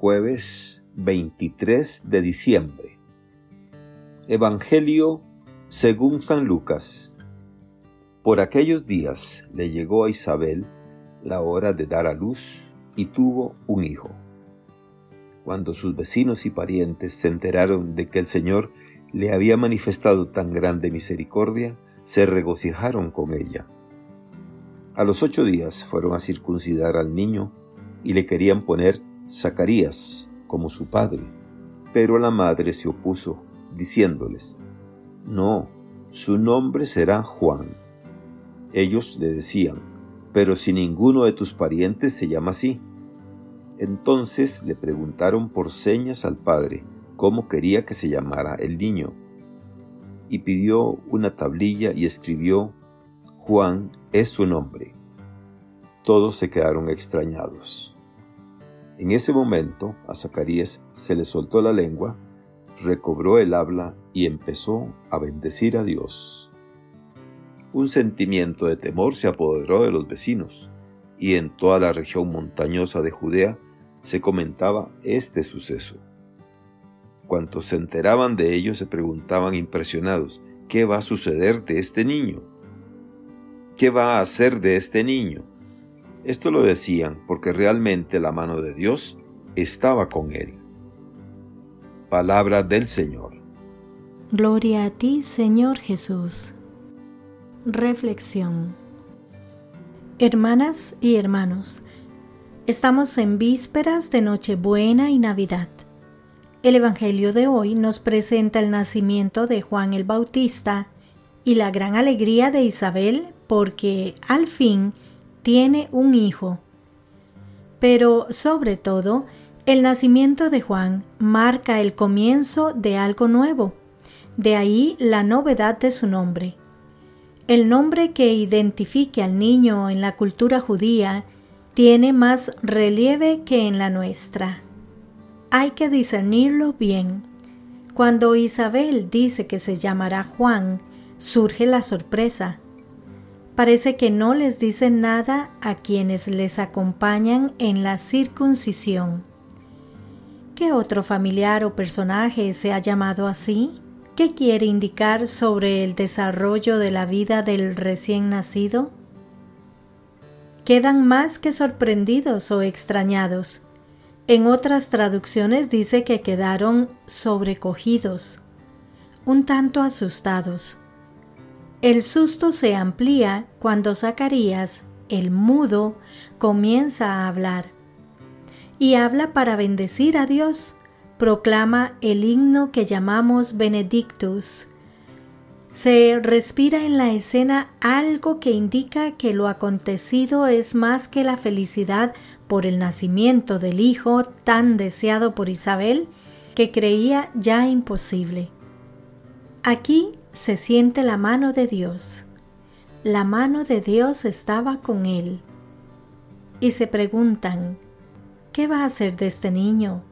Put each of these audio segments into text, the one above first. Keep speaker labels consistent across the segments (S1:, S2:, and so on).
S1: jueves 23 de diciembre. Evangelio según San Lucas. Por aquellos días le llegó a Isabel la hora de dar a luz y tuvo un hijo. Cuando sus vecinos y parientes se enteraron de que el Señor le había manifestado tan grande misericordia, se regocijaron con ella. A los ocho días fueron a circuncidar al niño y le querían poner Zacarías como su padre. Pero la madre se opuso, diciéndoles, No, su nombre será Juan. Ellos le decían, Pero si ninguno de tus parientes se llama así. Entonces le preguntaron por señas al padre cómo quería que se llamara el niño. Y pidió una tablilla y escribió, Juan es su nombre. Todos se quedaron extrañados. En ese momento a Zacarías se le soltó la lengua, recobró el habla y empezó a bendecir a Dios. Un sentimiento de temor se apoderó de los vecinos, y en toda la región montañosa de Judea se comentaba este suceso. Cuantos se enteraban de ello se preguntaban impresionados, ¿qué va a suceder de este niño? ¿Qué va a hacer de este niño? Esto lo decían porque realmente la mano de Dios estaba con él. Palabra del Señor.
S2: Gloria a ti, Señor Jesús. Reflexión. Hermanas y hermanos, estamos en vísperas de Nochebuena y Navidad. El Evangelio de hoy nos presenta el nacimiento de Juan el Bautista y la gran alegría de Isabel porque al fin tiene un hijo. Pero sobre todo, el nacimiento de Juan marca el comienzo de algo nuevo, de ahí la novedad de su nombre. El nombre que identifique al niño en la cultura judía tiene más relieve que en la nuestra. Hay que discernirlo bien. Cuando Isabel dice que se llamará Juan, surge la sorpresa parece que no les dice nada a quienes les acompañan en la circuncisión. ¿Qué otro familiar o personaje se ha llamado así? ¿Qué quiere indicar sobre el desarrollo de la vida del recién nacido? Quedan más que sorprendidos o extrañados. En otras traducciones dice que quedaron sobrecogidos, un tanto asustados. El susto se amplía cuando Zacarías, el mudo, comienza a hablar. Y habla para bendecir a Dios. Proclama el himno que llamamos Benedictus. Se respira en la escena algo que indica que lo acontecido es más que la felicidad por el nacimiento del hijo tan deseado por Isabel, que creía ya imposible. Aquí se siente la mano de Dios. La mano de Dios estaba con él. Y se preguntan, ¿qué va a hacer de este niño?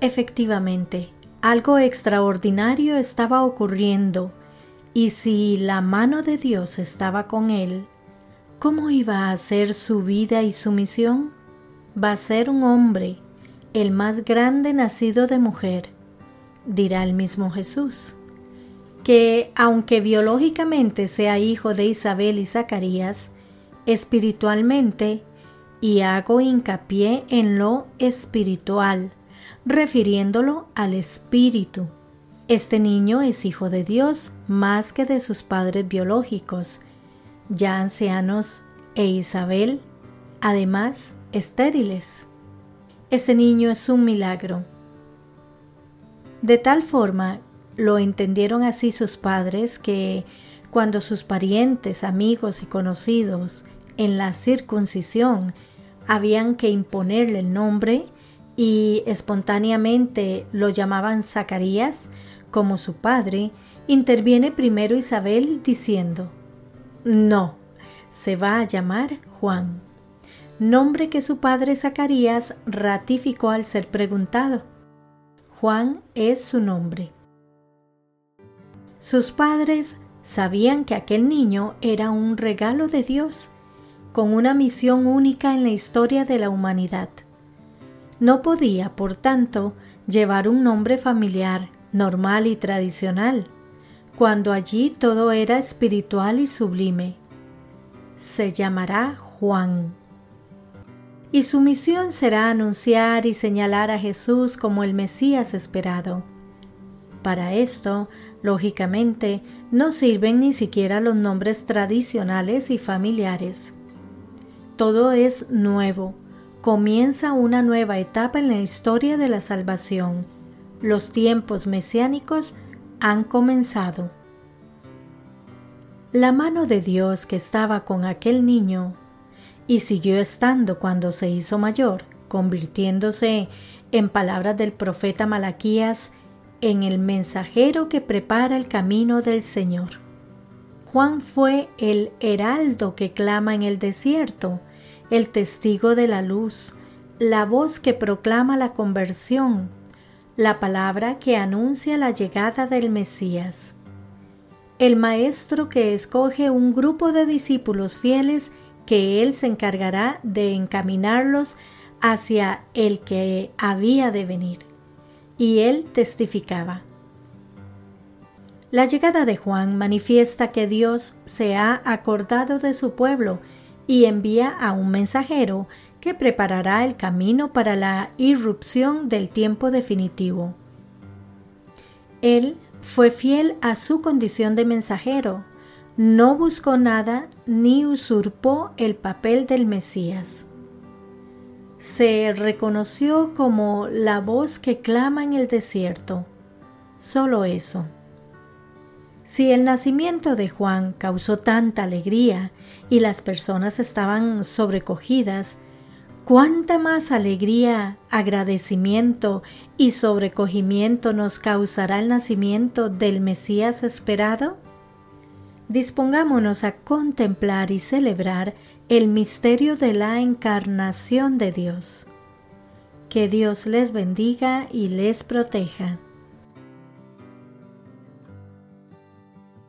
S2: Efectivamente, algo extraordinario estaba ocurriendo, y si la mano de Dios estaba con él, ¿cómo iba a ser su vida y su misión? Va a ser un hombre, el más grande nacido de mujer, dirá el mismo Jesús que aunque biológicamente sea hijo de Isabel y Zacarías, espiritualmente, y hago hincapié en lo espiritual, refiriéndolo al espíritu. Este niño es hijo de Dios más que de sus padres biológicos, ya ancianos e Isabel, además estériles. Este niño es un milagro. De tal forma lo entendieron así sus padres que cuando sus parientes, amigos y conocidos en la circuncisión habían que imponerle el nombre y espontáneamente lo llamaban Zacarías como su padre, interviene primero Isabel diciendo, no, se va a llamar Juan, nombre que su padre Zacarías ratificó al ser preguntado. Juan es su nombre. Sus padres sabían que aquel niño era un regalo de Dios, con una misión única en la historia de la humanidad. No podía, por tanto, llevar un nombre familiar, normal y tradicional, cuando allí todo era espiritual y sublime. Se llamará Juan. Y su misión será anunciar y señalar a Jesús como el Mesías esperado. Para esto, lógicamente, no sirven ni siquiera los nombres tradicionales y familiares. Todo es nuevo. Comienza una nueva etapa en la historia de la salvación. Los tiempos mesiánicos han comenzado. La mano de Dios que estaba con aquel niño y siguió estando cuando se hizo mayor, convirtiéndose, en palabras del profeta Malaquías, en el mensajero que prepara el camino del Señor. Juan fue el heraldo que clama en el desierto, el testigo de la luz, la voz que proclama la conversión, la palabra que anuncia la llegada del Mesías. El maestro que escoge un grupo de discípulos fieles que él se encargará de encaminarlos hacia el que había de venir. Y él testificaba. La llegada de Juan manifiesta que Dios se ha acordado de su pueblo y envía a un mensajero que preparará el camino para la irrupción del tiempo definitivo. Él fue fiel a su condición de mensajero, no buscó nada ni usurpó el papel del Mesías. Se reconoció como la voz que clama en el desierto. Solo eso. Si el nacimiento de Juan causó tanta alegría y las personas estaban sobrecogidas, cuánta más alegría, agradecimiento y sobrecogimiento nos causará el nacimiento del Mesías esperado? Dispongámonos a contemplar y celebrar el misterio de la encarnación de Dios. Que Dios les bendiga y les proteja.